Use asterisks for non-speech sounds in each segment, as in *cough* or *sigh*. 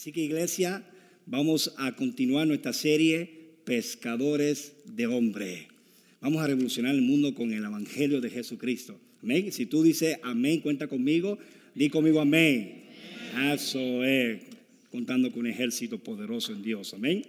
Así que iglesia, vamos a continuar nuestra serie Pescadores de Hombre. Vamos a revolucionar el mundo con el Evangelio de Jesucristo. Amén. Si tú dices amén, cuenta conmigo. Di conmigo amén. Eso es, contando con un ejército poderoso en Dios. Amén.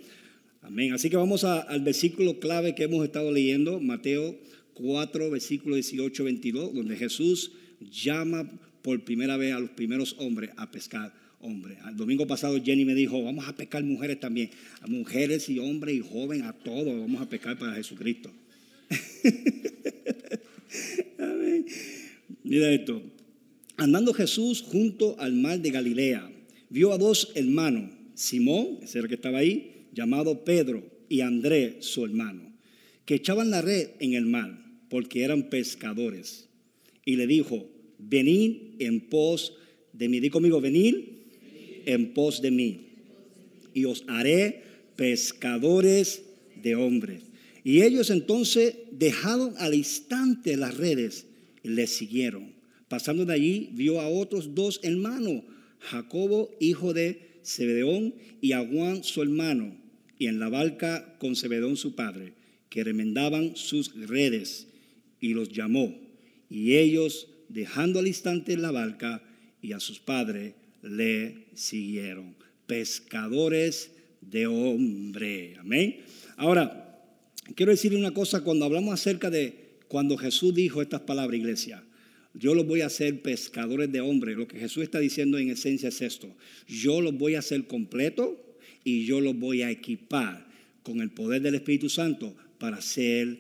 Amén. Así que vamos al versículo clave que hemos estado leyendo, Mateo 4, versículo 18, 22, donde Jesús llama por primera vez a los primeros hombres a pescar hombres. El domingo pasado Jenny me dijo, vamos a pescar mujeres también, a mujeres y hombres y jóvenes, a todos vamos a pescar para Jesucristo. *laughs* Amén. Mira esto. Andando Jesús junto al mar de Galilea, vio a dos hermanos, Simón, ese era el que estaba ahí, llamado Pedro, y Andrés, su hermano, que echaban la red en el mar, porque eran pescadores. Y le dijo, venid en pos de mí. Di conmigo, venid en pos de mí. Y os haré pescadores de hombres. Y ellos entonces dejaron al instante las redes y le siguieron. Pasando de allí, vio a otros dos hermanos, Jacobo, hijo de Zebedeón, y a Juan, su hermano, y en la barca con Zebedeón, su padre, que remendaban sus redes, y los llamó. Y ellos, dejando al instante la barca y a sus padres, le siguieron. Pescadores de hombre. Amén. Ahora, quiero decirle una cosa, cuando hablamos acerca de cuando Jesús dijo estas palabras, iglesia, yo los voy a hacer pescadores de hombres. Lo que Jesús está diciendo en esencia es esto. Yo los voy a hacer completo y yo los voy a equipar con el poder del Espíritu Santo para ser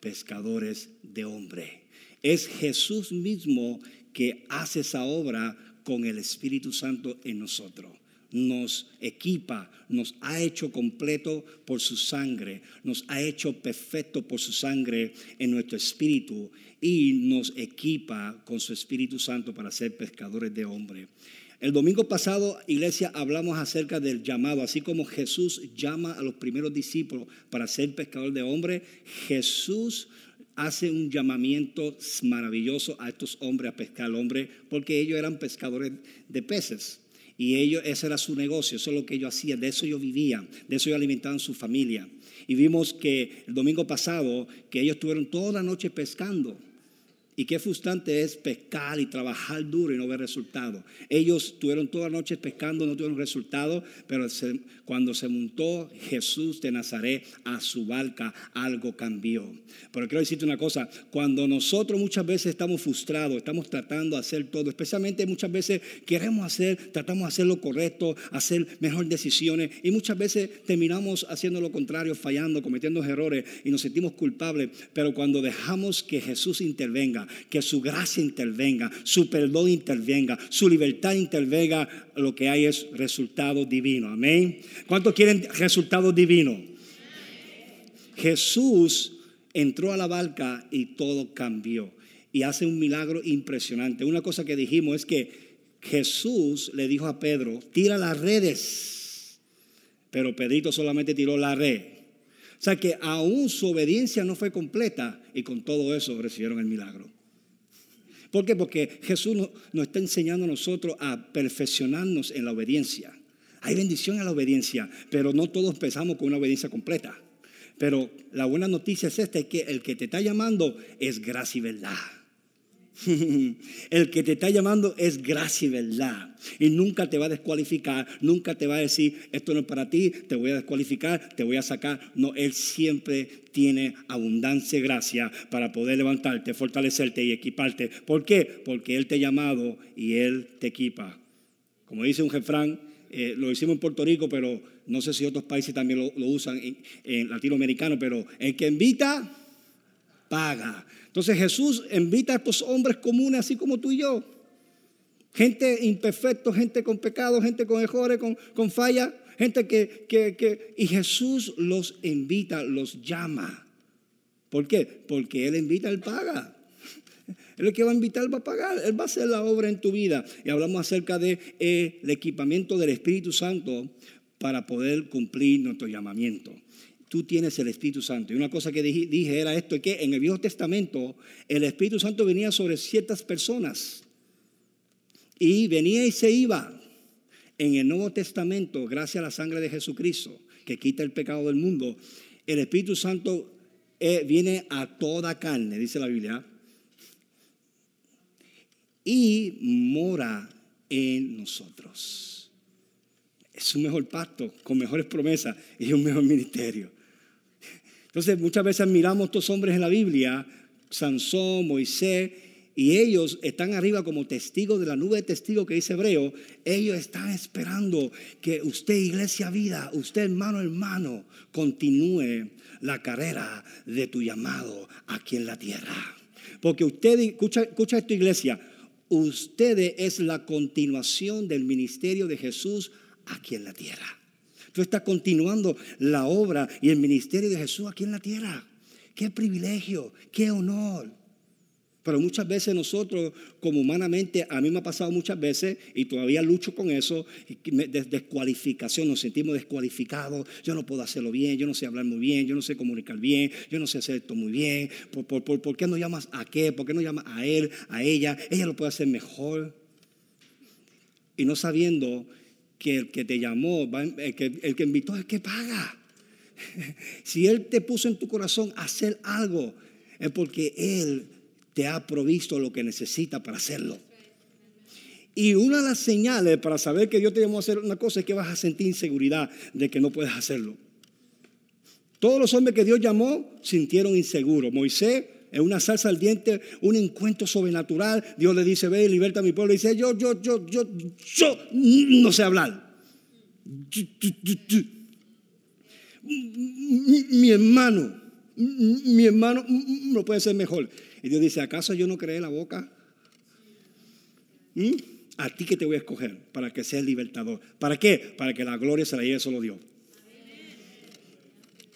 pescadores de hombre. Es Jesús mismo que hace esa obra con el Espíritu Santo en nosotros nos equipa, nos ha hecho completo por su sangre, nos ha hecho perfecto por su sangre en nuestro espíritu y nos equipa con su Espíritu Santo para ser pescadores de hombres. El domingo pasado, iglesia, hablamos acerca del llamado, así como Jesús llama a los primeros discípulos para ser pescadores de hombres, Jesús hace un llamamiento maravilloso a estos hombres a pescar al hombre, porque ellos eran pescadores de peces. Y ellos, ese era su negocio, eso es lo que ellos hacían, de eso ellos vivían, de eso ellos alimentaban su familia. Y vimos que el domingo pasado, que ellos estuvieron toda la noche pescando. Y qué frustrante es pescar y trabajar duro y no ver resultados. Ellos estuvieron toda la noche pescando, no tuvieron resultados, pero cuando se montó Jesús de Nazaret a su barca, algo cambió. Pero quiero decirte una cosa, cuando nosotros muchas veces estamos frustrados, estamos tratando de hacer todo, especialmente muchas veces queremos hacer, tratamos de hacer lo correcto, hacer mejores decisiones y muchas veces terminamos haciendo lo contrario, fallando, cometiendo errores y nos sentimos culpables. Pero cuando dejamos que Jesús intervenga, que su gracia intervenga, su perdón intervenga, su libertad intervenga, lo que hay es resultado divino. Amén. ¿Cuántos quieren resultado divino? Jesús entró a la barca y todo cambió. Y hace un milagro impresionante. Una cosa que dijimos es que Jesús le dijo a Pedro, tira las redes. Pero Pedrito solamente tiró la red. O sea que aún su obediencia no fue completa y con todo eso recibieron el milagro. ¿Por qué? Porque Jesús nos, está enseñando a nosotros a perfeccionarnos en la obediencia. Hay bendición en la obediencia, pero no todos empezamos con una obediencia completa. Pero la buena noticia es esta, es que el que te está llamando es gracia y verdad. *laughs* El que te está llamando es gracia y verdad. Y nunca te va a descualificar, nunca te va a decir, esto no es para ti, te voy a descualificar, te voy a sacar. No, Él siempre tiene abundancia y gracia para poder levantarte, fortalecerte y equiparte. ¿Por qué? Porque Él te ha llamado y Él te equipa. Como dice un refrán, eh, lo hicimos en Puerto Rico, pero no sé si otros países también lo, usan en, en latinoamericano, pero el que invita, paga. Entonces Jesús invita a estos hombres comunes, así como tú y yo. Gente imperfecta, gente con pecado, gente con errores, con, con falla, gente que, que, que... Y Jesús los invita, los llama. ¿Por qué? Porque Él invita, Él paga. *laughs* Él es que va a invitar, va a pagar. Él va a hacer la obra en tu vida. Y hablamos acerca del de, eh, equipamiento del Espíritu Santo para poder cumplir nuestro llamamiento tú tienes el Espíritu Santo. Y una cosa que dije, era esto, que en el Viejo Testamento el Espíritu Santo venía sobre ciertas personas y venía y se iba. En el Nuevo Testamento, gracias a la sangre de Jesucristo, que quita el pecado del mundo, el Espíritu Santo eh, viene a toda carne, dice la Biblia, y mora en nosotros. Es un mejor pacto, con mejores promesas y un mejor ministerio. Entonces muchas veces miramos a estos hombres en la Biblia, Sansón, Moisés, y ellos están arriba como testigos de la nube de testigos que dice Hebreo. Ellos están esperando que usted, iglesia vida, usted hermano, hermano, continúe la carrera de tu llamado aquí en la tierra. Porque usted, escucha, escucha esto iglesia, ustedes es la continuación del ministerio de Jesús aquí en la tierra. Tú estás continuando la obra y el ministerio de Jesús aquí en la tierra. Qué privilegio, qué honor. Pero muchas veces nosotros, como humanamente, a mí me ha pasado muchas veces y todavía lucho con eso, descualificación, nos sentimos descualificados, yo no puedo hacerlo bien, yo no sé hablar muy bien, yo no sé comunicar bien, yo no sé hacer esto muy bien, ¿por, qué no llamas a qué? ¿Por qué no llamas a él, a ella? Ella lo puede hacer mejor. Y no sabiendo que el que te llamó, el que, invitó es que paga. *laughs* Si Él te puso en tu corazón hacer algo, es porque Él te ha provisto lo que necesita para hacerlo. Y una de las señales para saber que Dios te llamó a hacer una cosa es que vas a sentir inseguridad de que no puedes hacerlo. Todos los hombres que Dios llamó sintieron inseguros. Moisés, en una salsa al diente, un encuentro sobrenatural, Dios le dice, ve y liberta a mi pueblo. Y dice, yo, yo, yo, yo, yo no sé hablar. Mi hermano, mi hermano no puede ser mejor. Y Dios dice, ¿acaso yo no creé la boca? ¿Mm? A ti que te voy a escoger para que seas libertador. ¿Para qué? Para que la gloria se la lleve solo Dios.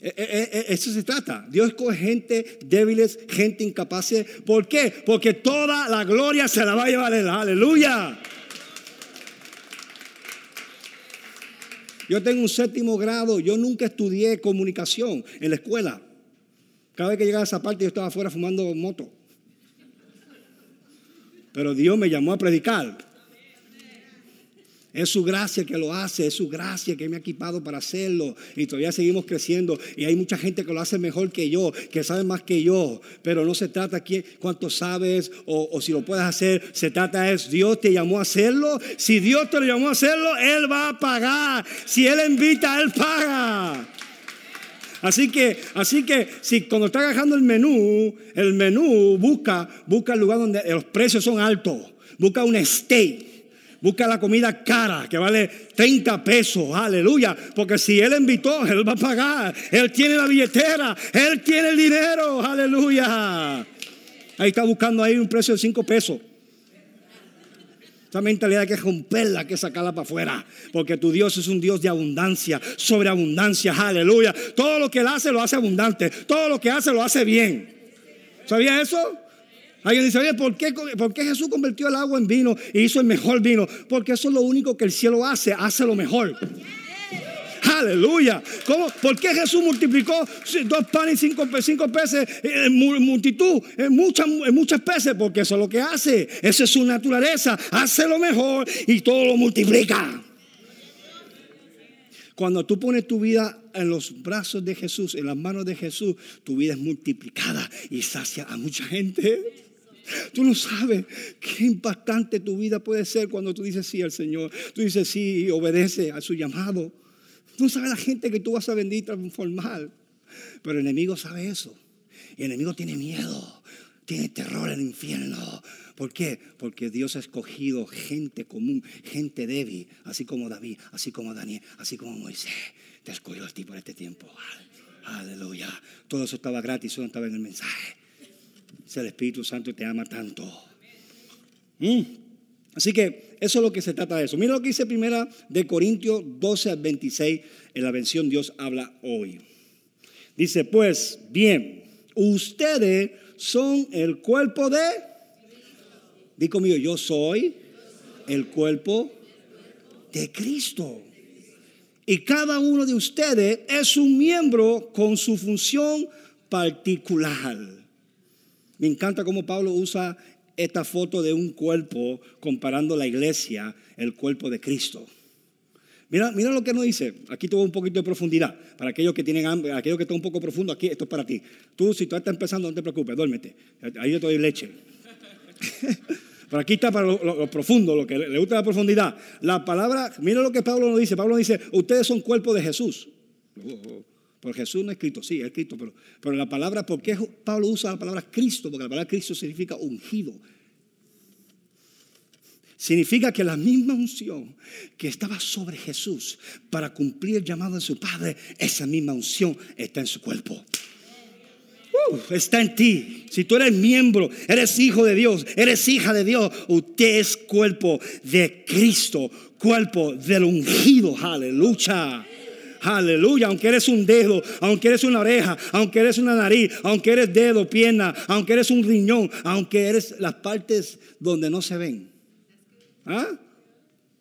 Eh, eh, eh, eso se trata. Dios escoge gente débiles, gente incapaz. ¿Por qué? Porque toda la gloria se la va a llevar Él. Aleluya. Yo tengo un séptimo grado. Yo nunca estudié comunicación en la escuela. Cada vez que llegaba a esa parte yo estaba afuera fumando moto. Pero Dios me llamó a predicar. Es su gracia que lo hace, es su gracia que me ha equipado para hacerlo. Y todavía seguimos creciendo. Y hay mucha gente que lo hace mejor que yo, que sabe más que yo. Pero no se trata aquí cuánto sabes o, si lo puedes hacer. Se trata es Dios te llamó a hacerlo. Si Dios te lo llamó a hacerlo, Él va a pagar. Si Él invita, Él paga. Así que, así que si cuando está agarrando el menú, el menú busca, busca el lugar donde los precios son altos, busca un steak, busca la comida cara que vale 30 pesos, aleluya, porque si él invitó, él va a pagar, él tiene la billetera, él tiene el dinero, aleluya. Ahí está buscando ahí un precio de 5 pesos. Esa mentalidad hay que romperla, hay que sacarla para afuera. Porque tu Dios es un Dios de abundancia, sobreabundancia, aleluya. Todo lo que Él hace lo hace abundante. Todo lo que hace lo hace bien. ¿Sabía eso? Alguien dice, oye, ¿por qué, ¿por qué Jesús convirtió el agua en vino y hizo el mejor vino? Porque eso es lo único que el cielo hace, hace lo mejor. Aleluya. ¿Cómo? ¿Por qué Jesús multiplicó dos panes y cinco, cinco peces en multitud, en muchas, en muchas peces? Porque eso es lo que hace. Esa es su naturaleza. Hace lo mejor y todo lo multiplica. Cuando tú pones tu vida en los brazos de Jesús, en las manos de Jesús, tu vida es multiplicada y sacia a mucha gente. Tú no sabes qué impactante tu vida puede ser cuando tú dices sí al Señor. Tú dices sí y obedece a su llamado. Tú sabes la gente que tú vas a venir y transformar. Pero el enemigo sabe eso. Y el enemigo tiene miedo, tiene terror el infierno. ¿Por qué? Porque Dios ha escogido gente común, gente débil, así como David, así como Daniel, así como Moisés. Te ha escogido a ti por este tiempo. Aleluya. Todo eso estaba gratis, eso no estaba en el mensaje. El Espíritu Santo te ama tanto. Mm. Así que eso es lo que se trata de eso. Mira lo que dice primera de Corintios 12 al 26 en la versión Dios habla hoy. Dice, pues bien, ustedes son el cuerpo de... Di conmigo, yo soy el cuerpo de Cristo. Y cada uno de ustedes es un miembro con su función particular. Me encanta cómo Pablo usa esta foto de un cuerpo comparando la iglesia, el cuerpo de Cristo. Mira, mira lo que nos dice. Aquí tuvo un poquito de profundidad. Para aquellos que tienen hambre, aquellos que están un poco profundo, aquí esto es para ti. Tú, si tú estás empezando, no te preocupes, duérmete. Ahí yo te doy leche. *laughs* Pero aquí está para lo, profundo, lo que le gusta la profundidad. La palabra, mira lo que Pablo nos dice. Pablo nos dice, ustedes son cuerpo de Jesús. Jesús no es escrito, sí, es escrito, pero, pero la palabra, ¿por qué Pablo usa la palabra Cristo? Porque la palabra Cristo significa ungido. Significa que la misma unción que estaba sobre Jesús para cumplir el llamado de su Padre, esa misma unción está en su cuerpo. Uh, está en ti. Si tú eres miembro, eres hijo de Dios, eres hija de Dios, usted es cuerpo de Cristo, cuerpo del ungido. Aleluya. Aleluya, aunque eres un dedo, aunque eres una oreja, aunque eres una nariz, aunque eres dedo, pierna, aunque eres un riñón, aunque eres las partes donde no se ven. ¿Ah?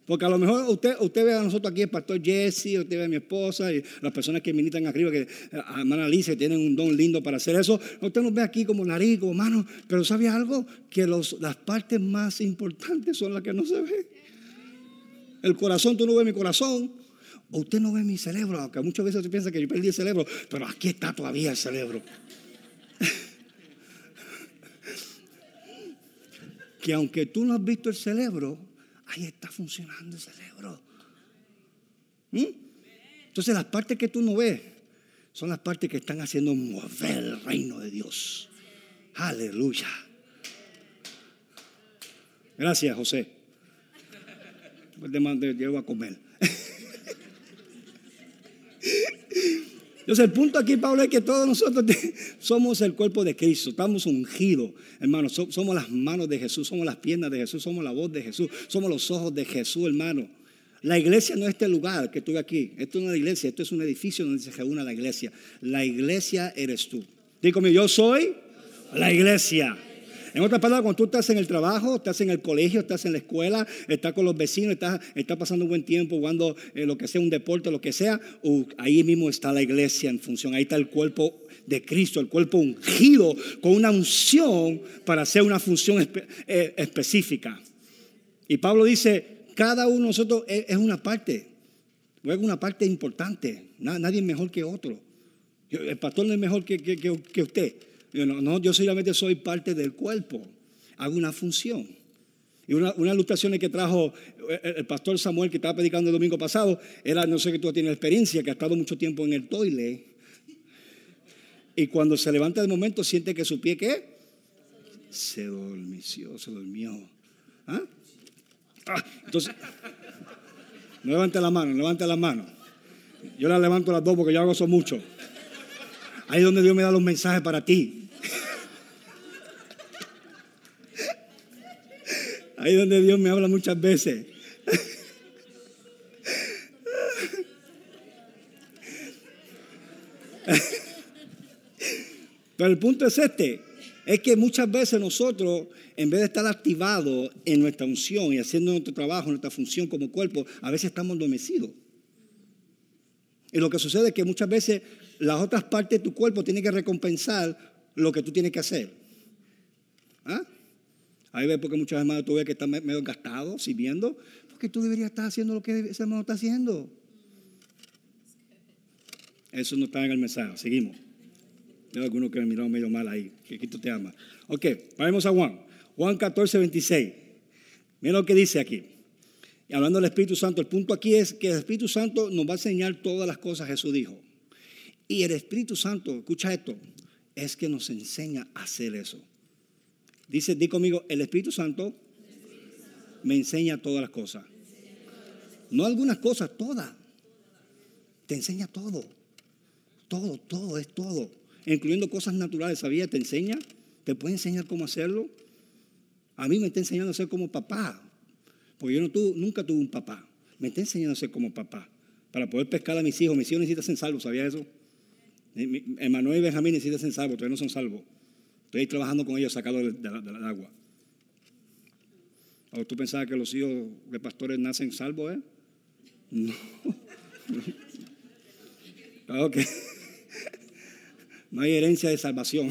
Porque a lo mejor usted, usted ve a nosotros aquí, el pastor Jesse, usted ve a mi esposa y las personas que militan arriba, que a hermana que tienen un don lindo para hacer eso. Usted nos ve aquí como nariz, como mano, pero ¿sabe algo? Que los, las partes más importantes son las que no se ven. El corazón, tú no ves mi corazón. Usted no ve mi cerebro, aunque muchas veces usted piensa que yo perdí el cerebro, pero aquí está todavía el cerebro. *laughs* que aunque tú no has visto el cerebro, ahí está funcionando el cerebro. ¿Mm? Entonces las partes que tú no ves son las partes que están haciendo mover el reino de Dios. Aleluya. Gracias, José. Llevo a comer. *laughs* Entonces el punto aquí, Pablo, es que todos nosotros *laughs* somos el cuerpo de Cristo, estamos ungidos, hermano, somos las manos de Jesús, somos las piernas de Jesús, somos la voz de Jesús, somos los ojos de Jesús, hermano. La iglesia no es este lugar que estuve aquí, esto es una iglesia, esto es un edificio donde se reúne la iglesia. La iglesia eres tú. Dígame, yo soy la iglesia. En otras palabras, cuando tú estás en el trabajo, estás en el colegio, estás en la escuela, estás con los vecinos, estás, pasando un buen tiempo jugando eh, lo que sea, un deporte, lo que sea, uh, ahí mismo está la iglesia en función. Ahí está el cuerpo de Cristo, el cuerpo ungido con una unción para hacer una función eh, específica. Y Pablo dice, cada uno de nosotros es, una parte, es una parte importante. Nadie es mejor que otro. El pastor no es mejor que, que usted. Yo, no, yo solamente soy parte del cuerpo, hago una función. Y una, una ilustración que trajo el, pastor Samuel que estaba predicando el domingo pasado era, no sé que tú tienes experiencia, que ha estado mucho tiempo en el toile. Y cuando se levanta de momento siente que su pie, ¿qué? Se dormició, se durmió. ¿Ah? ah entonces, *laughs* no levante la mano, levante la mano. Yo la levanto las dos porque yo hago eso mucho. Ahí es donde Dios me da los mensajes para ti. Ahí es donde Dios me habla muchas veces. Pero el punto es este, es que muchas veces nosotros, en vez de estar activados en nuestra unción y haciendo nuestro trabajo, nuestra función como cuerpo, a veces estamos adormecidos. Y lo que sucede es que muchas veces las otras partes de tu cuerpo tienen que recompensar lo que tú tienes que hacer. ¿Ah? Ahí ves porque muchas veces tú ves que estás medio gastado, sirviendo, porque tú deberías estar haciendo lo que ese hermano está haciendo. Eso no está en el mensaje. Seguimos. Hay algunos que me miraron medio mal ahí. Que Cristo te ama. Ok, vamos a Juan. Juan 14, 26. Mira lo que dice aquí. Y hablando del Espíritu Santo, el punto aquí es que el Espíritu Santo nos va a enseñar todas las cosas Jesús dijo. Y el Espíritu Santo, escucha esto, es que nos enseña a hacer eso. Dice, di conmigo, el Espíritu Santo me enseña todas las cosas. No algunas cosas, todas. Te enseña todo. Todo, todo, es todo. Incluyendo cosas naturales, ¿sabía? Te enseña, te puede enseñar cómo hacerlo. A mí me está enseñando a ser como papá. Porque yo no nunca tuve un papá. Me está enseñando a ser como papá. Para poder pescar a mis hijos. Mis hijos necesitan ser salvos, ¿sabía eso? Emanuel y Benjamín necesitan ser salvos, todavía no son salvos. Estoy trabajando con ellos, sacarlos del de, agua. ¿O tú pensabas que los hijos de pastores nacen salvos, eh? No. *laughs* ok. No hay herencia de salvación.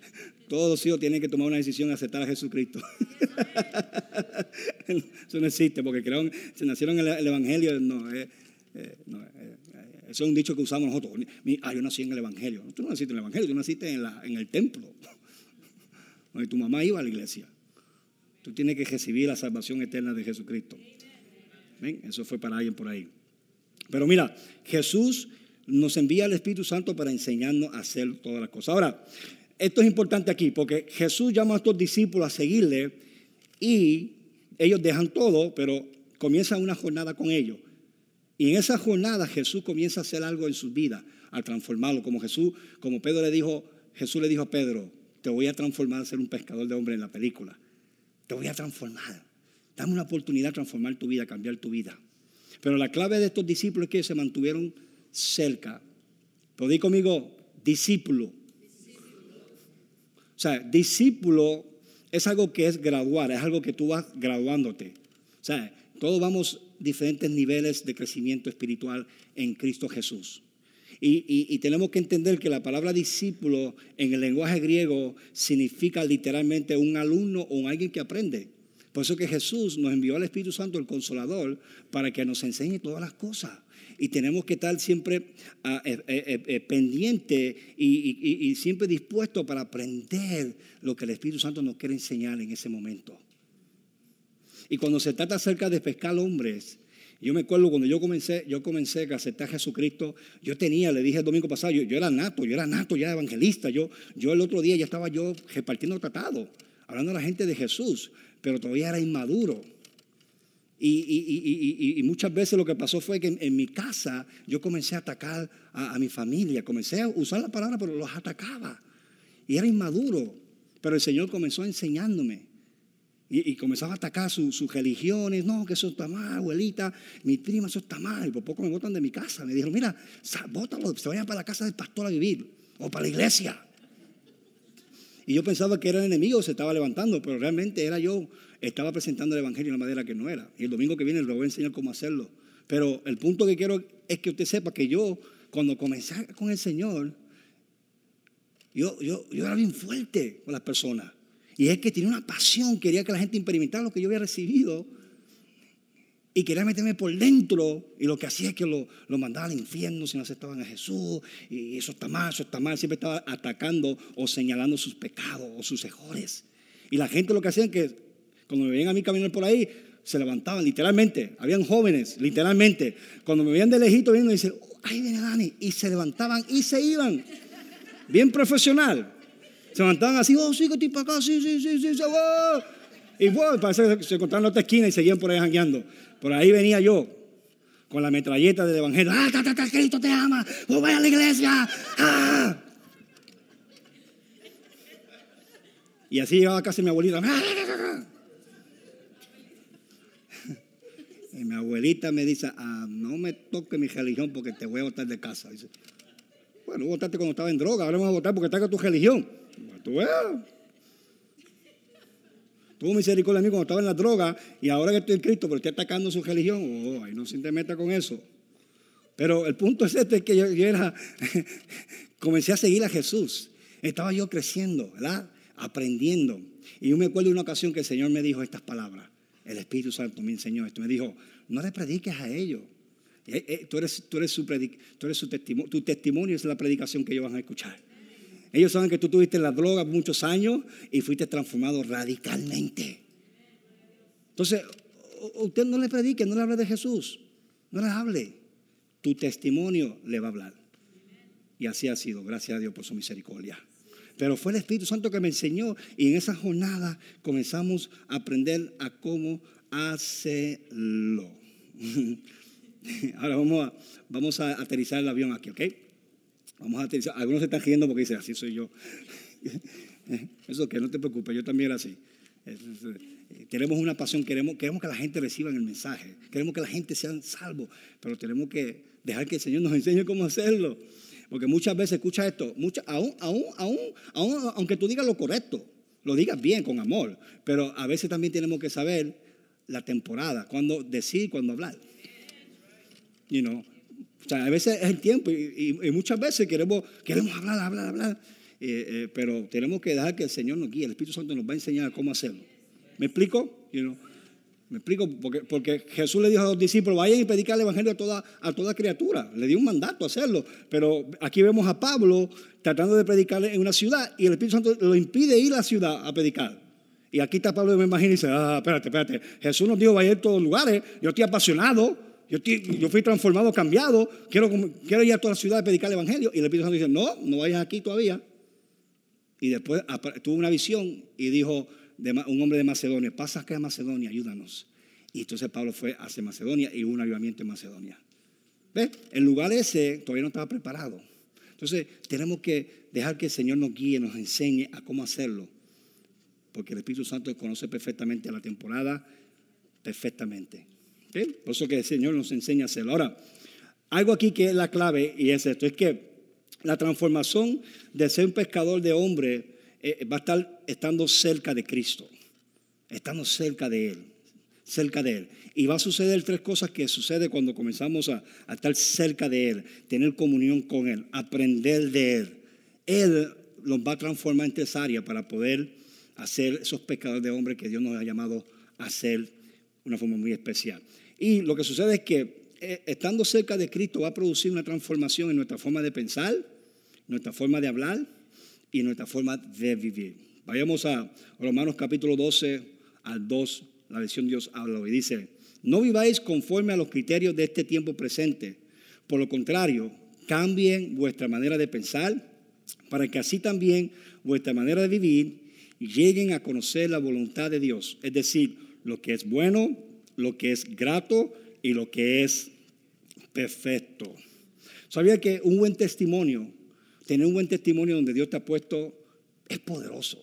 *laughs* Todos los hijos tienen que tomar una decisión de aceptar a Jesucristo. *laughs* *laughs* Eso no existe porque crearon, se nacieron en el, Evangelio. No, eh, Eh, eh, eso es un dicho que usamos nosotros. Ah, yo nací en el Evangelio. Tú no naciste en el Evangelio, tú naciste en, el templo. *laughs* Donde tu mamá iba a la iglesia. Tú tienes que recibir la salvación eterna de Jesucristo. ¿Ven? Eso fue para alguien por ahí. Pero mira, Jesús nos envía al Espíritu Santo para enseñarnos a hacer todas las cosas. Ahora, esto es importante aquí porque Jesús llama a estos discípulos a seguirle y ellos dejan todo, pero comienzan una jornada con ellos. Y en esa jornada Jesús comienza a hacer algo en su vida, a transformarlo. Como Jesús, como Pedro le dijo, Jesús le dijo a Pedro, te voy a transformar a ser un pescador de hombres en la película. Te voy a transformar. Dame una oportunidad de transformar tu vida, cambiar tu vida. Pero la clave de estos discípulos es que se mantuvieron cerca. Pero di conmigo, discípulo. O sea, discípulo es algo que es graduar, es algo que tú vas graduándote. O sea, todos vamos diferentes niveles de crecimiento espiritual en Cristo Jesús. Y, tenemos que entender que la palabra discípulo en el lenguaje griego significa literalmente un alumno o alguien que aprende. Por eso que Jesús nos envió al Espíritu Santo, el Consolador, para que nos enseñe todas las cosas. Y tenemos que estar siempre eh, pendiente y, siempre dispuesto para aprender lo que el Espíritu Santo nos quiere enseñar en ese momento. Y cuando se trata acerca de pescar hombres, yo me acuerdo cuando yo comencé, yo comencé a aceptar a Jesucristo, yo tenía, le dije el domingo pasado, yo, era nato, yo era nato, ya evangelista, yo, yo el otro día ya estaba yo repartiendo tratado, hablando a la gente de Jesús, pero todavía era inmaduro. Y, muchas veces lo que pasó fue que en, mi casa yo comencé a atacar a, mi familia, comencé a usar la palabra, pero los atacaba. Y era inmaduro, pero el Señor comenzó enseñándome. Y, comenzaba a atacar sus religiones. No, que eso está mal, abuelita. Mi prima, eso está mal. Por poco me botan de mi casa. Me dijeron, mira, bótalo, se vayan para la casa del pastor a vivir. O para la iglesia. Y yo pensaba que era el enemigo, se estaba levantando. Pero realmente era yo. Estaba presentando el evangelio de una manera que no era. Y el domingo que viene le voy a enseñar cómo hacerlo. Pero el punto que quiero es que usted sepa que yo, cuando comencé con el Señor, yo, yo, yo era bien fuerte con las personas. Y es que tenía una pasión, quería que la gente experimentara lo que yo había recibido. Y quería meterme por dentro. Y lo que hacía es que lo, lo mandaba al infierno si no aceptaban a Jesús. Y eso está mal, eso está mal. Siempre estaba atacando o señalando sus pecados o sus errores. Y la gente lo que hacía es que cuando me veían a mí caminar por ahí, se levantaban literalmente. Habían jóvenes, literalmente. Cuando me veían de lejito viendo, dicen, oh, ahí viene Dani. Y se levantaban y se iban. Bien profesional. Se levantaban así, oh, sí, que estoy para acá, sí, sí, sí, sí, sí. Y bueno, parece que se encontraron en otra esquina y seguían por ahí jangueando. Por ahí venía yo, con la metralleta del evangelio. ¡Ah, ta, ta, ta, Cristo te ama! ¡Oh, vaya a la iglesia! ¡Ah! Y así llegaba casi mi abuelita. Y mi abuelita me dice, ah, no me toque mi religión porque te voy a botar de casa. Dice, bueno, votaste cuando estaba en droga, ahora vamos a votar porque está con tu religión. Tuvo misericordia de mí cuando estaba en la droga y ahora que estoy en Cristo, pero estoy atacando su religión. Oh, ahí no se te meta con eso. Pero el punto es este, que yo, era, *laughs* comencé a seguir a Jesús. Estaba yo creciendo, ¿verdad? Aprendiendo. Y yo me acuerdo de una ocasión que el Señor me dijo estas palabras. El Espíritu Santo me enseñó esto. Me dijo, no le prediques a ellos. Eh, eh, tú eres, tú eres, su, tú eres su testimonio. Tu testimonio es la predicación que ellos van a escuchar. Ellos saben que tú tuviste la droga muchos años y fuiste transformado radicalmente. Entonces, usted no le predique, no le hable de Jesús, no le hable. Tu testimonio le va a hablar. Y así ha sido, gracias a Dios por su misericordia. Pero fue el Espíritu Santo que me enseñó y en esa jornada comenzamos a aprender a cómo hacerlo. *laughs* Ahora vamos a, vamos a aterrizar el avión aquí, ¿ok? Vamos a utilizar. Algunos se están riendo porque dicen, así soy yo. *laughs* Eso que no te preocupes, yo también era así. Queremos una pasión, queremos, queremos que la gente reciba el mensaje, queremos que la gente sea salvo, pero tenemos que dejar que el Señor nos enseñe cómo hacerlo. Porque muchas veces escucha esto, aún, aún, aún, aún, aunque tú digas lo correcto, lo digas bien, con amor, pero a veces también tenemos que saber la temporada, cuándo decir, cuándo hablar. You know, o sea, a veces es el tiempo y, muchas veces queremos, queremos hablar, hablar, hablar, eh, eh, pero tenemos que dejar que el Señor nos guíe, el Espíritu Santo nos va a enseñar cómo hacerlo. ¿Me explico? Me explico, porque, porque, Jesús le dijo a los discípulos, vayan y predicar el Evangelio a toda, a toda criatura. Le dio un mandato a hacerlo. Pero aquí vemos a Pablo tratando de predicar en una ciudad y el Espíritu Santo lo impide ir a la ciudad a predicar. Y aquí está Pablo, me imagino, y dice, ah, espérate, espérate. Jesús nos dijo, vaya a todos lugares. Yo estoy apasionado. Yo, fui transformado, cambiado. Quiero, quiero ir a toda la ciudad a predicar el Evangelio. Y el Espíritu Santo dice, no, no vayas aquí todavía. Y después tuvo una visión y dijo, un hombre de Macedonia, pasa acá a Macedonia, ayúdanos. Y entonces Pablo fue hacia Macedonia y hubo un avivamiento en Macedonia. ¿Ves? El lugar ese todavía no estaba preparado. Entonces tenemos que dejar que el Señor nos guíe, nos enseñe a cómo hacerlo. Porque el Espíritu Santo conoce perfectamente la temporada, perfectamente. Por eso que el Señor nos enseña a hacerlo. Ahora, algo aquí que es la clave y es esto, es que la transformación de ser un pescador de hombre eh, va a estar estando cerca de Cristo, estando cerca de Él, cerca de Él. Y va a suceder tres cosas que sucede cuando comenzamos a, estar cerca de Él, tener comunión con Él, aprender de Él. Él nos va a transformar en tres para poder hacer esos pescadores de hombre que Dios nos ha llamado a de una forma muy especial. Y lo que sucede es que eh, estando cerca de Cristo va a producir una transformación en nuestra forma de pensar, nuestra forma de hablar, y nuestra forma de vivir. Vayamos a Romanos capítulo 12 al 2, la versión Dios habla y dice, no viváis conforme a los criterios de este tiempo presente, por lo contrario, cambien vuestra manera de pensar para que así también vuestra manera de vivir lleguen a conocer la voluntad de Dios, es decir, lo que es bueno, lo que es grato y lo que es perfecto. ¿Sabía que un buen testimonio tener un buen testimonio donde Dios te ha puesto es poderoso.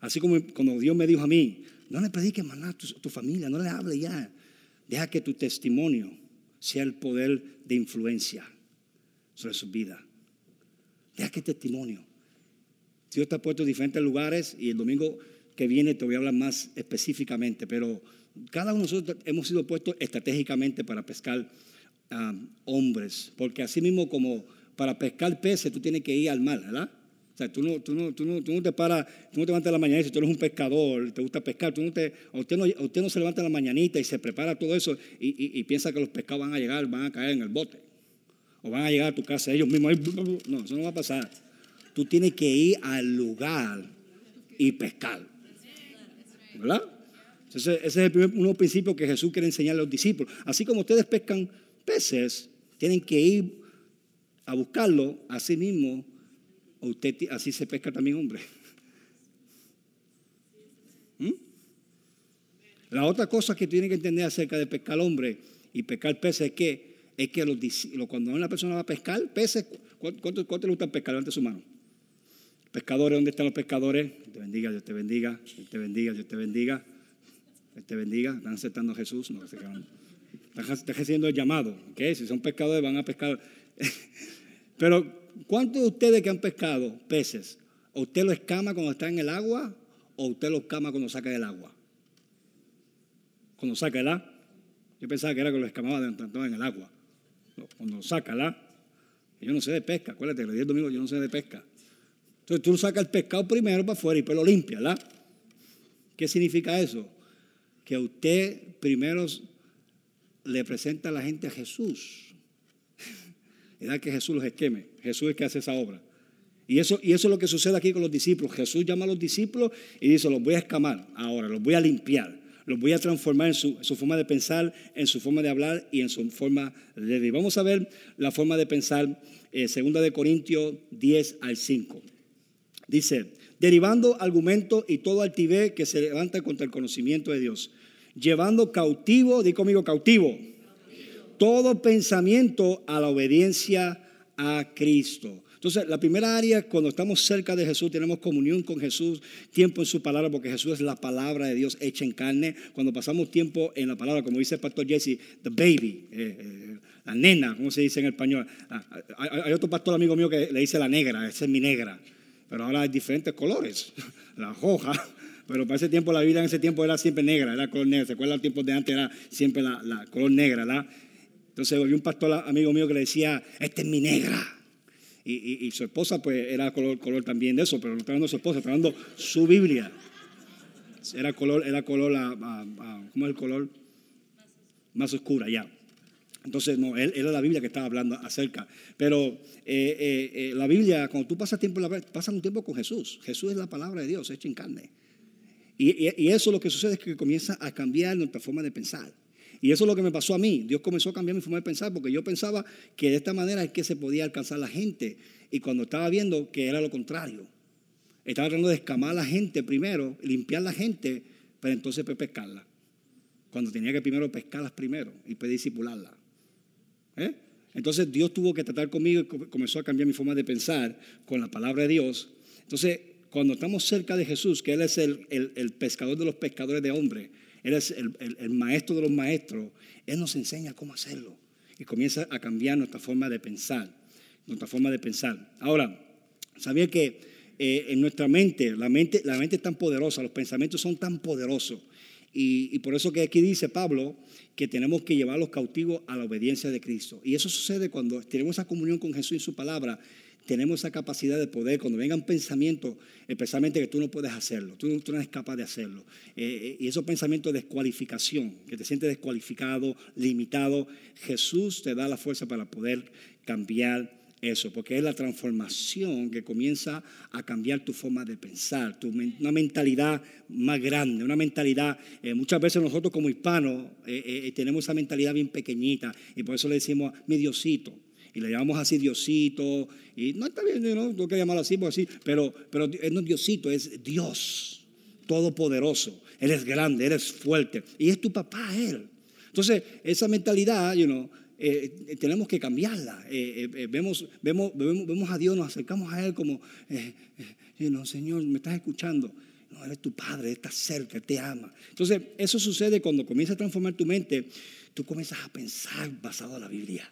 Así como cuando Dios me dijo a mí, no le prediques más a tu, familia, no le hable ya. Deja que tu testimonio sea el poder de influencia sobre su vida. Deja que testimonio. Dios te ha puesto en diferentes lugares y el domingo que viene te voy a hablar más específicamente, pero cada uno de nosotros hemos sido puestos estratégicamente para pescar a hombres, porque así mismo como para pescar peces tú tienes que ir al mar, ¿verdad? O sea, tú no, tú no, tú no, tú no te paras, tú no te levantas a la mañana si tú eres un pescador, te gusta pescar, tú no te, usted, no, usted no se levanta a la mañanita y se prepara todo eso y, y, piensa que los pescados van a llegar, van a caer en el bote. O van a llegar a tu casa ellos mismos. No, eso no va a pasar. Tú tienes que ir al lugar y pescar. ¿Verdad? Ese, es el uno de los principios que Jesús quiere enseñar a los discípulos. Así como ustedes pescan peces, tienen que ir a buscarlo, así mismo, usted, así se pesca también hombre. ¿Mm? La otra cosa que tiene que entender acerca de pescar hombre y pescar peces es que, es que los, cuando una persona va a pescar peces, ¿cuánto, cuánto le gusta pescar? Levante su mano. Pescadores, ¿dónde están los pescadores? Dios te bendiga, Dios te bendiga, Dios te bendiga, Dios te bendiga. Dios. ¿Están aceptando Jesús? No, están, están haciendo el llamado. ¿okay? Si son pescadores, van a pescar. *laughs* Pero, ¿cuántos de ustedes que han pescado peces, o usted lo escama cuando está en el agua o usted lo escama cuando saca del agua? Cuando saca el agua. Yo pensaba que era que lo escamaba de en el agua. cuando saca el agua. Yo no sé de pesca, acuérdate que el día domingo yo no sé de pesca. Entonces tú sacas el pescado primero para afuera y después lo limpia, ¿verdad? ¿Qué significa eso? Que usted primero le presenta a la gente a Jesús *laughs* y que Jesús los esqueme. Jesús es que hace esa obra. Y eso, y eso es lo que sucede aquí con los discípulos. Jesús llama a los discípulos y dice, los voy a escamar ahora, los voy a limpiar, los voy a transformar en su, forma de pensar, en su forma de hablar y en su forma de vivir. Vamos a ver la forma de pensar, eh, segunda de Corintios 10 al 5. Dice, derivando argumentos y todo altivez que se levanta contra el conocimiento de Dios, llevando cautivo, di conmigo cautivo todo pensamiento a la obediencia a Cristo. Entonces, la primera área, cuando estamos cerca de Jesús, tenemos comunión con Jesús, tiempo en su palabra, porque Jesús es la palabra de Dios hecha en carne. Cuando pasamos tiempo en la palabra, como dice el pastor Jesse, the baby, eh, eh, la nena, como se dice en español. Ah, hay, otro pastor amigo mío que le dice la negra, esa es mi negra. Pero ahora hay diferentes colores, *laughs* la hoja. Pero para ese tiempo, la vida en ese tiempo era siempre negra, era color negra. ¿Se acuerdan? Los tiempos de antes era siempre la, color negra, ¿verdad? Entonces había un pastor amigo mío que le decía, esta es mi negra. Y, su esposa pues era color, color también de eso, pero no está de su esposa, está hablando su Biblia. Era color, era color, ¿cómo es el color? Más oscura, ya. Entonces, no, él, era la Biblia que estaba hablando acerca. Pero eh, eh, eh, la Biblia, cuando tú pasas tiempo, pasas un tiempo con Jesús. Jesús es la palabra de Dios, hecha en carne. Y, eso lo que sucede es que comienza a cambiar nuestra forma de pensar. Y eso es lo que me pasó a mí. Dios comenzó a cambiar mi forma de pensar porque yo pensaba que de esta manera es que se podía alcanzar la gente. Y cuando estaba viendo que era lo contrario. Estaba tratando de escamar a la gente primero, limpiar la gente, pero entonces pescarla. Cuando tenía que primero pescarlas primero y después disipularlas. ¿Eh? Entonces Dios tuvo que tratar conmigo y comenzó a cambiar mi forma de pensar con la palabra de Dios. Entonces, cuando estamos cerca de Jesús, que Él es el, pescador de los pescadores de hombres, Él es el, maestro de los maestros, Él nos enseña cómo hacerlo. Y comienza a cambiar nuestra forma de pensar. Nuestra forma de pensar. Ahora, sabía que eh, en nuestra mente la, mente, la mente es tan poderosa, los pensamientos son tan poderosos. Y, por eso que aquí dice Pablo que tenemos que llevar a los cautivos a la obediencia de Cristo. Y eso sucede cuando tenemos esa comunión con Jesús y su palabra, tenemos esa capacidad de poder, cuando vengan pensamientos, especialmente que tú no puedes hacerlo, tú, no eres capaz de hacerlo, eh, y esos pensamientos de descualificación, que te sientes descualificado, limitado, Jesús te da la fuerza para poder cambiar eso, porque es la transformación que comienza a cambiar tu forma de pensar, tu, una mentalidad más grande, una mentalidad, eh, muchas veces nosotros como hispanos eh, eh, tenemos esa mentalidad bien pequeñita y por eso le decimos mi Diosito. Y le llamamos así Diosito, y no está bien, no tengo que llamarlo así, así pero, pero no es Diosito, es Dios, todopoderoso. Él es grande, Él es fuerte, y es tu papá, Él. Entonces, esa mentalidad, you know, eh, tenemos que cambiarla. Eh, eh, vemos, vemos, vemos, a Dios, nos acercamos a Él como, no, Señor, me estás escuchando. No, eres tu Padre, estás cerca, te ama. Entonces, eso sucede cuando comienza a transformar tu mente, tú comienzas a pensar basado en la Biblia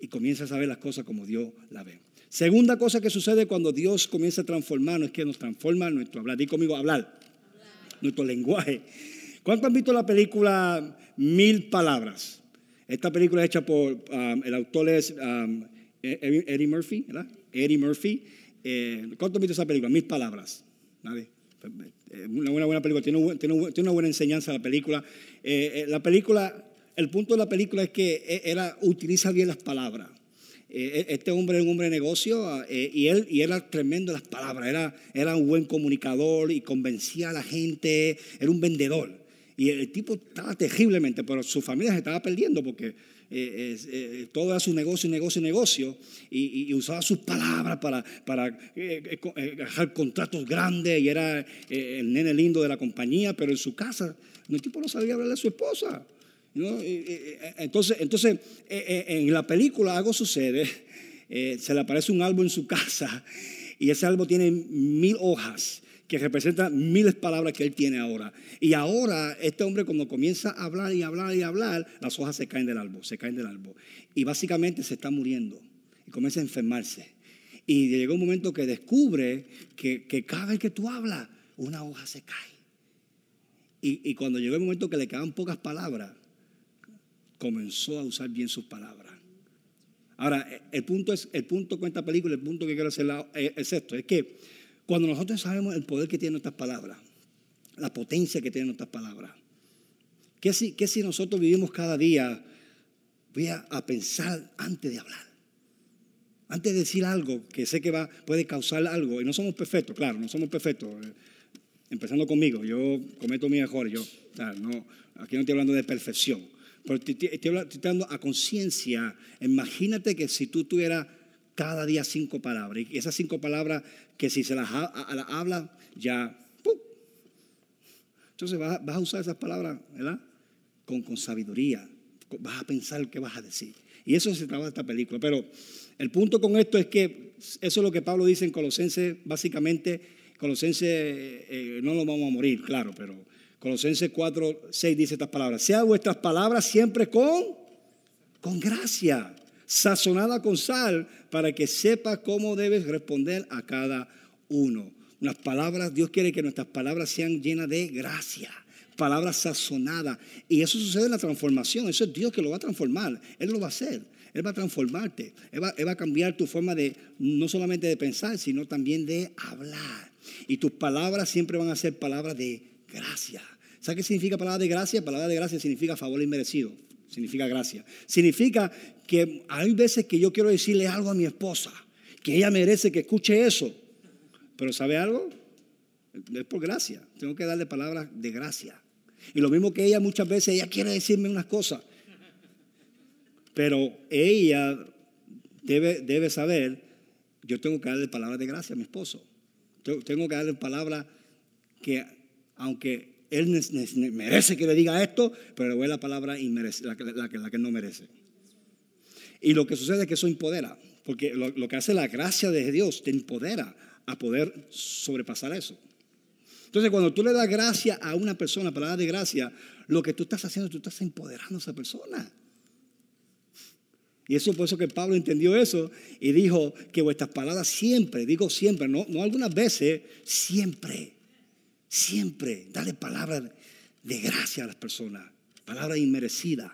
y comienzas a ver las cosas como Dios la ve. Segunda cosa que sucede cuando Dios comienza a transformarnos es que nos transforma nuestro hablar. Dí conmigo, hablar. Nuestro lenguaje. ¿Cuántos han visto la película Mil Palabras? Esta película es hecha por, um, el autor es um, e-, Eddie Murphy, ¿verdad? Eddie Murphy. Eh, ¿Cuánto visto esa película? Mil palabras. ¿Nadie? Eh, una buena, buena película, tiene, tiene, una buena enseñanza la película. Eh, la película, el punto de la película es que era, utiliza bien las palabras. Este hombre era un hombre de negocio ah, y, él, y era tremendo en las palabras, era, era un buen comunicador y convencía a la gente, era un vendedor. Y el tipo estaba terriblemente, pero su familia se estaba perdiendo porque eh, eh, todo era su negocio, negocio, negocio. Y, usaba sus palabras para, para eh, dejar contratos grandes y era el nene lindo de la compañía, pero en su casa el tipo no sabía hablar de su esposa. Entonces, entonces en la película algo sucede, se le aparece un álbum en su *laughs* casa y ese álbum tiene mil hojas que representa miles de palabras que él tiene ahora. Y ahora este hombre cuando comienza a hablar y hablar y hablar, las hojas se caen del árbol, se caen del árbol. Y básicamente se está muriendo y comienza a enfermarse. Y llega un momento que descubre que, cada vez que tú hablas, una hoja se cae. Y, cuando llegó el momento que le quedaban pocas palabras, comenzó a usar bien sus palabras. Ahora, el punto es, el punto con esta película, el punto que quiero hacer es esto, es que cuando nosotros sabemos el poder que tienen nuestras palabras, la potencia que tienen nuestras palabras, ¿qué si, qué si nosotros vivimos cada día, voy a, pensar antes de hablar? Antes de decir algo que sé que va, puede causar algo, y no somos perfectos, claro, no somos perfectos. Eh, empezando conmigo, yo cometo mis errores, yo, aquí no estoy hablando de perfección, pero estoy, hablando a conciencia. Imagínate que si tú tuvieras cada día cinco palabras. Y esas cinco palabras que si se las, habla, ya... Entonces vas, a usar esas palabras, ¿verdad? Con, con sabiduría. Vas a pensar qué vas a decir. Y eso se trata de esta película. Pero el punto con esto es que eso es lo que Pablo dice en Colosenses, básicamente. Colosenses eh, no lo vamos a morir, claro, pero Colosenses 4, 6 dice estas palabras. Sea vuestras palabras siempre con, con gracia sazonada con sal, para que sepa cómo debes responder a cada uno. Unas palabras, Dios quiere que nuestras palabras sean llenas de gracia, palabras sazonadas. Y eso sucede en la transformación, eso es Dios que lo va a transformar, Él lo va a hacer. Él va a transformarte, Él va, a cambiar tu forma de, no solamente de pensar, sino también de hablar. Y tus palabras siempre van a ser palabras de gracia. ¿Sabe qué significa palabra de gracia? Palabra de gracia significa favor inmerecido. Significa gracia. Significa que hay veces que yo quiero decirle algo a mi esposa, que ella merece que escuche eso. Pero ¿sabe algo? Es por gracia. Tengo que darle palabras de gracia. Y lo mismo que ella muchas veces, ella quiere decirme unas cosas. Pero ella debe, debe saber, yo tengo que darle palabras de gracia a mi esposo. Tengo que darle palabras que, aunque él merece que le diga esto, pero le voy a la palabra y la, que no merece. Y lo que sucede es que eso empodera, porque lo, que hace la gracia de Dios te empodera a poder sobrepasar eso. Entonces, cuando tú le das gracia a una persona, palabra de gracia, lo que tú estás haciendo, tú estás empoderando a esa persona. Y eso por eso que Pablo entendió eso y dijo que vuestras palabras siempre, digo siempre, no, no algunas veces, siempre, siempre, dale palabras de gracia a las personas, palabras inmerecidas.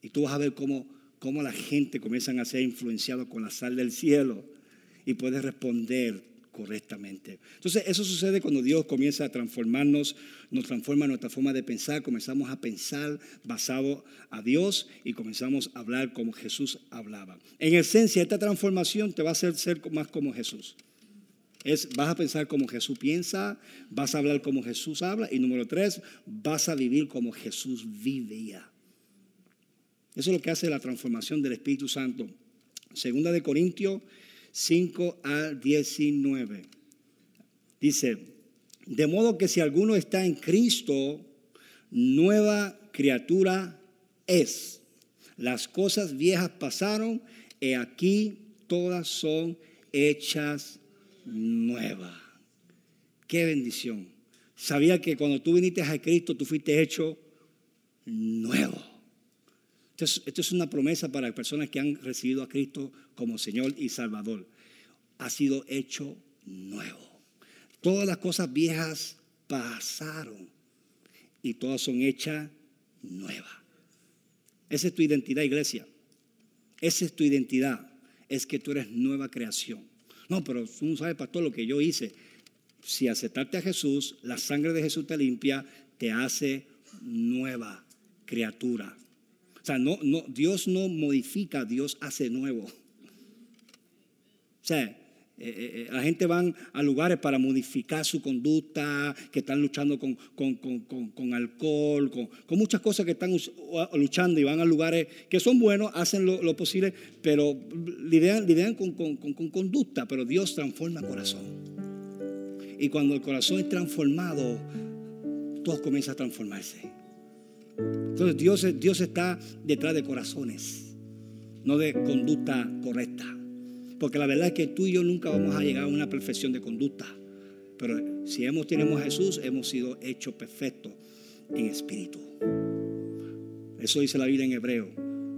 Y tú vas a ver cómo, cómo la gente comienza a ser influenciado con la sal del cielo y puedes responder correctamente. Entonces, eso sucede cuando Dios comienza a transformarnos, nos transforma nuestra forma de pensar, comenzamos a pensar basado a Dios y comenzamos a hablar como Jesús hablaba. En esencia, esta transformación te va a hacer ser más como Jesús. Es, vas a pensar como Jesús piensa, vas a hablar como Jesús habla y número tres, vas a vivir como Jesús vivía. Eso es lo que hace la transformación del Espíritu Santo. Segunda de Corintios 5 al 19. Dice, de modo que si alguno está en Cristo, nueva criatura es. Las cosas viejas pasaron y aquí todas son hechas nuevas. Qué bendición. Sabía que cuando tú viniste a Cristo, tú fuiste hecho nuevo. Esto es, una promesa para personas que han recibido a Cristo como Señor y Salvador. Ha sido hecho nuevo. Todas las cosas viejas pasaron y todas son hechas nuevas. Esa es tu identidad, iglesia. Esa es tu identidad. Es que tú eres nueva creación. No, pero tú no sabes, pastor, lo que yo hice. Si aceptaste a Jesús, la sangre de Jesús te limpia, te hace nueva criatura. O sea, no, no, Dios no modifica, Dios hace nuevo. O sea, eh, eh, eh, la gente van a lugares para modificar su conducta, que están luchando con, con, alcohol, con, muchas cosas que están luchando y van a lugares que son buenos, hacen lo, posible, pero lidian, lidian con, conducta, pero Dios transforma el corazón. Y cuando el corazón es transformado, todo comienza a transformarse. Entonces Dios, Dios está detrás de corazones, no de conducta correcta. Porque la verdad es que tú y yo nunca vamos a llegar a una perfección de conducta. Pero si hemos, tenemos a Jesús, hemos sido hechos perfectos en espíritu. Eso dice la Biblia en hebreo,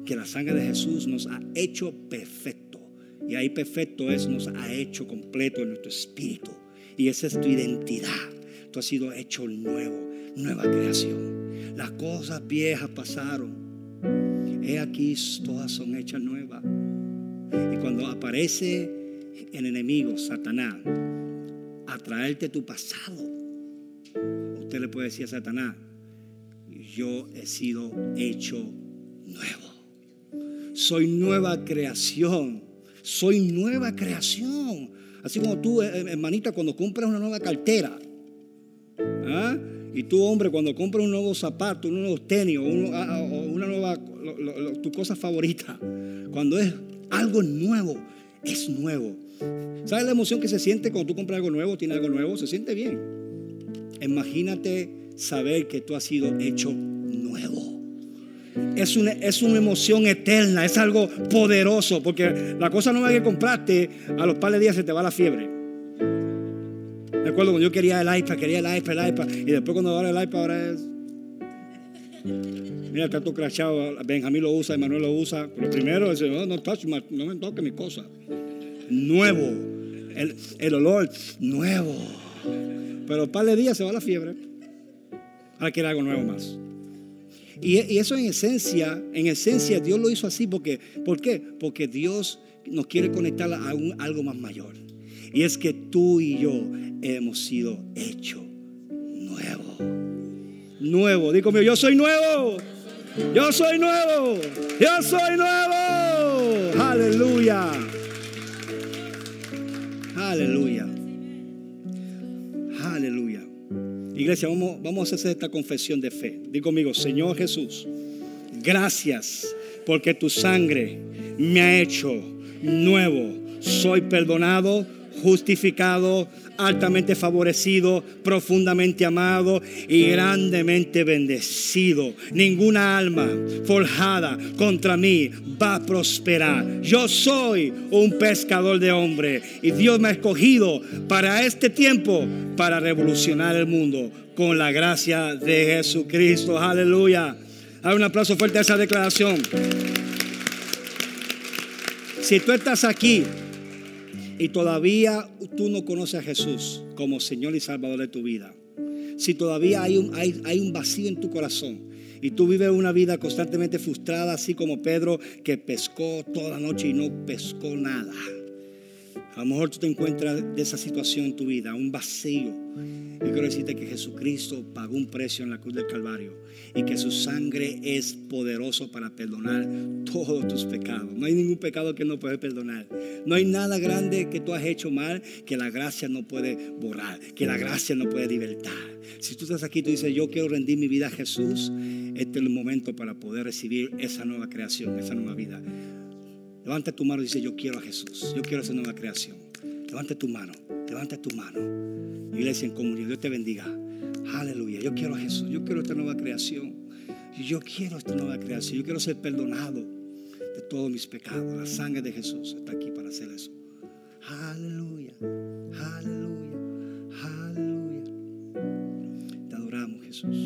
que la sangre de Jesús nos ha hecho perfecto. Y ahí perfecto es, nos ha hecho completo en nuestro espíritu. Y esa es tu identidad. Tú has sido hecho nuevo, nueva creación. Las cosas viejas pasaron. He aquí, todas son hechas nuevas. Y cuando aparece el enemigo, Satanás, a traerte tu pasado, usted le puede decir a Satanás, yo he sido hecho nuevo. Soy nueva creación. Soy nueva creación. Así como tú, eh, hermanita, cuando compras una nueva cartera. ¿ah? Y tú, hombre, cuando compras un nuevo zapato, un nuevo tenis o, ah, ah, una nueva, tu cosa favorita, cuando es algo nuevo, es nuevo. ¿Sabes la emoción que se siente cuando tú compras algo nuevo, tiene algo nuevo? Se siente bien. Imagínate saber que tú has sido hecho nuevo. Es una, es una emoción eterna, es algo poderoso, porque la cosa nueva que compraste, a los par de días se te va la fiebre. Me acuerdo cuando yo quería el iPad, quería el iPad, el iPad. Y después cuando ahora el iPad ahora es... Mira, está todo crachado. Benjamín lo usa, Emanuel lo usa. Pero primero dice, no, no, no me toque mi cosa. Nuevo. El, el olor, nuevo. Pero un par de días se va la fiebre. Ahora quiere algo nuevo más. Y, eso en esencia, en esencia Dios lo hizo así porque, ¿por qué? Porque Dios nos quiere conectar a un, algo más mayor. Y es que tú y yo hemos sido hechos nuevo. Nuevo. Digo yo soy nuevo. Yo soy nuevo. Yo soy nuevo. Aleluya. Aleluya. Aleluya. Iglesia, vamos, vamos a hacer esta confesión de fe. Digo conmigo, Señor Jesús, gracias porque tu sangre me ha hecho nuevo. Soy perdonado, justificado, altamente favorecido, profundamente amado y grandemente bendecido. Ninguna alma forjada contra mí va a prosperar. Yo soy un pescador de hombre y Dios me ha escogido para este tiempo para revolucionar el mundo con la gracia de Jesucristo. Aleluya. Hay un aplauso fuerte a esa declaración. Si tú estás aquí y todavía tú no conoces a Jesús como Señor y Salvador de tu vida, si todavía hay un, hay, hay un vacío en tu corazón y tú vives una vida constantemente frustrada, así como Pedro que pescó toda la noche y no pescó nada. A lo mejor tú te encuentras de esa situación en tu vida, un vacío. Yo quiero decirte que Jesucristo pagó un precio en la cruz del Calvario y que su sangre es poderoso para perdonar todos tus pecados. No hay ningún pecado que no puede perdonar. No hay nada grande que tú has hecho mal que la gracia no puede borrar, que la gracia no puede libertar. Si tú estás aquí y tú dices, yo quiero rendir mi vida a Jesús, este es el momento para poder recibir esa nueva creación, esa nueva vida. Levanta tu mano y dice, yo quiero a Jesús, yo quiero esa nueva creación. Levanta tu mano, levanta tu mano. Iglesia en comunidad, Dios te bendiga. Aleluya, yo quiero a Jesús, yo quiero esta nueva creación. Yo quiero esta nueva creación, yo quiero ser perdonado de todos mis pecados. La sangre de Jesús está aquí para hacer eso. Aleluya, aleluya, aleluya. Te adoramos, Jesús.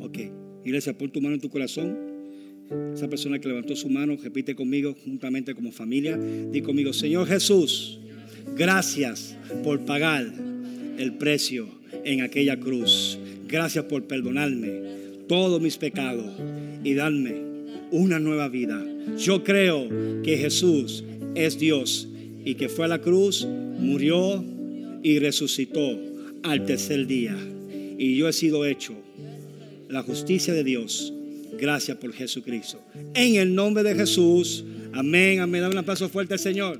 Ok, iglesia, pon tu mano en tu corazón. Esa persona que levantó su mano, repite conmigo juntamente como familia. Di conmigo, Señor Jesús, gracias por pagar el precio en aquella cruz. Gracias por perdonarme todos mis pecados y darme una nueva vida. Yo creo que Jesús es Dios y que fue a la cruz, murió y resucitó al tercer día. Y yo he sido hecho la justicia de Dios Gracias por Jesucristo. En el nombre de Jesús. Amén, amén. Dame un aplauso fuerte al Señor.